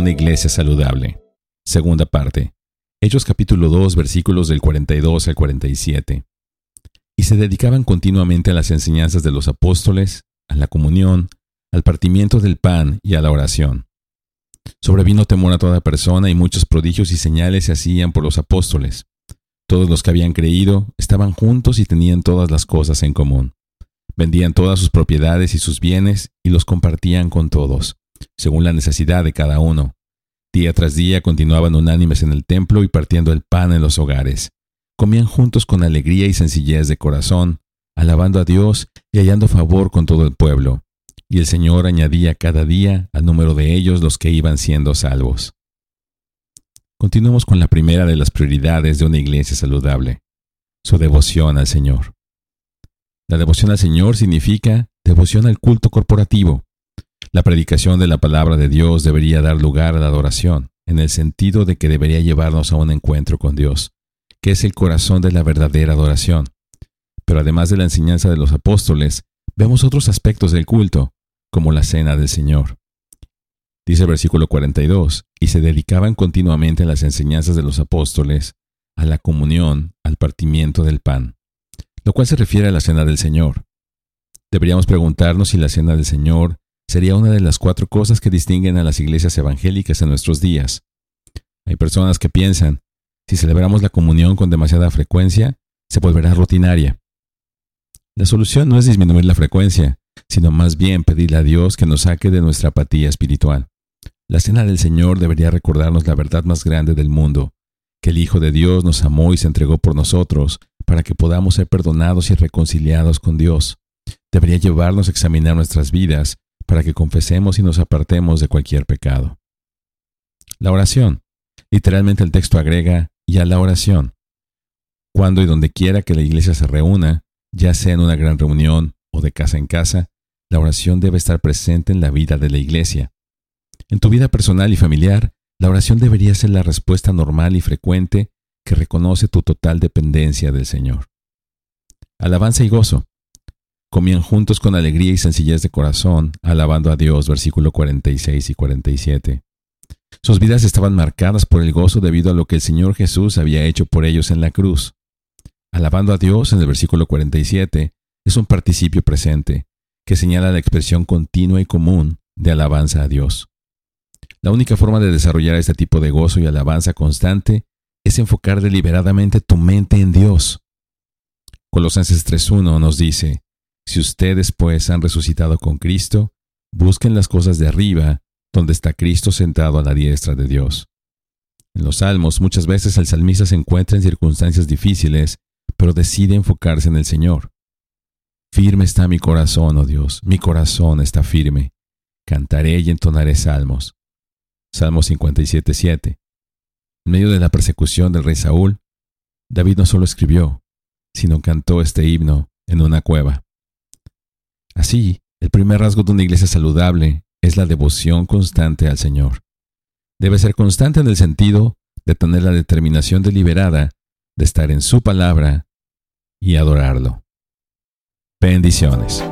una iglesia saludable. Segunda parte. Hechos capítulo 2 versículos del 42 al 47. Y se dedicaban continuamente a las enseñanzas de los apóstoles, a la comunión, al partimiento del pan y a la oración. Sobrevino temor a toda persona y muchos prodigios y señales se hacían por los apóstoles. Todos los que habían creído estaban juntos y tenían todas las cosas en común. Vendían todas sus propiedades y sus bienes y los compartían con todos, según la necesidad de cada uno. Día tras día continuaban unánimes en el templo y partiendo el pan en los hogares. Comían juntos con alegría y sencillez de corazón, alabando a Dios y hallando favor con todo el pueblo. Y el Señor añadía cada día al número de ellos los que iban siendo salvos. Continuemos con la primera de las prioridades de una iglesia saludable, su devoción al Señor. La devoción al Señor significa devoción al culto corporativo. La predicación de la palabra de Dios debería dar lugar a la adoración, en el sentido de que debería llevarnos a un encuentro con Dios, que es el corazón de la verdadera adoración. Pero además de la enseñanza de los apóstoles, vemos otros aspectos del culto, como la cena del Señor. Dice el versículo 42, y se dedicaban continuamente a las enseñanzas de los apóstoles, a la comunión, al partimiento del pan, lo cual se refiere a la cena del Señor. Deberíamos preguntarnos si la cena del Señor sería una de las cuatro cosas que distinguen a las iglesias evangélicas en nuestros días. Hay personas que piensan, si celebramos la comunión con demasiada frecuencia, se volverá rutinaria. La solución no es disminuir la frecuencia, sino más bien pedirle a Dios que nos saque de nuestra apatía espiritual. La cena del Señor debería recordarnos la verdad más grande del mundo, que el Hijo de Dios nos amó y se entregó por nosotros para que podamos ser perdonados y reconciliados con Dios. Debería llevarnos a examinar nuestras vidas para que confesemos y nos apartemos de cualquier pecado. La oración. Literalmente el texto agrega, y a la oración. Cuando y donde quiera que la iglesia se reúna, ya sea en una gran reunión o de casa en casa, la oración debe estar presente en la vida de la iglesia. En tu vida personal y familiar, la oración debería ser la respuesta normal y frecuente que reconoce tu total dependencia del Señor. Alabanza y gozo. Comían juntos con alegría y sencillez de corazón, alabando a Dios, versículo 46 y 47. Sus vidas estaban marcadas por el gozo debido a lo que el Señor Jesús había hecho por ellos en la cruz. Alabando a Dios en el versículo 47 es un participio presente que señala la expresión continua y común de alabanza a Dios. La única forma de desarrollar este tipo de gozo y alabanza constante es enfocar deliberadamente tu mente en Dios. Colosenses 3.1 nos dice, si ustedes pues han resucitado con Cristo, busquen las cosas de arriba, donde está Cristo sentado a la diestra de Dios. En los salmos muchas veces el salmista se encuentra en circunstancias difíciles, pero decide enfocarse en el Señor. Firme está mi corazón, oh Dios, mi corazón está firme. Cantaré y entonaré salmos. Salmo 57.7. En medio de la persecución del rey Saúl, David no solo escribió, sino cantó este himno en una cueva. Así, el primer rasgo de una iglesia saludable es la devoción constante al Señor. Debe ser constante en el sentido de tener la determinación deliberada de estar en su palabra y adorarlo. Bendiciones.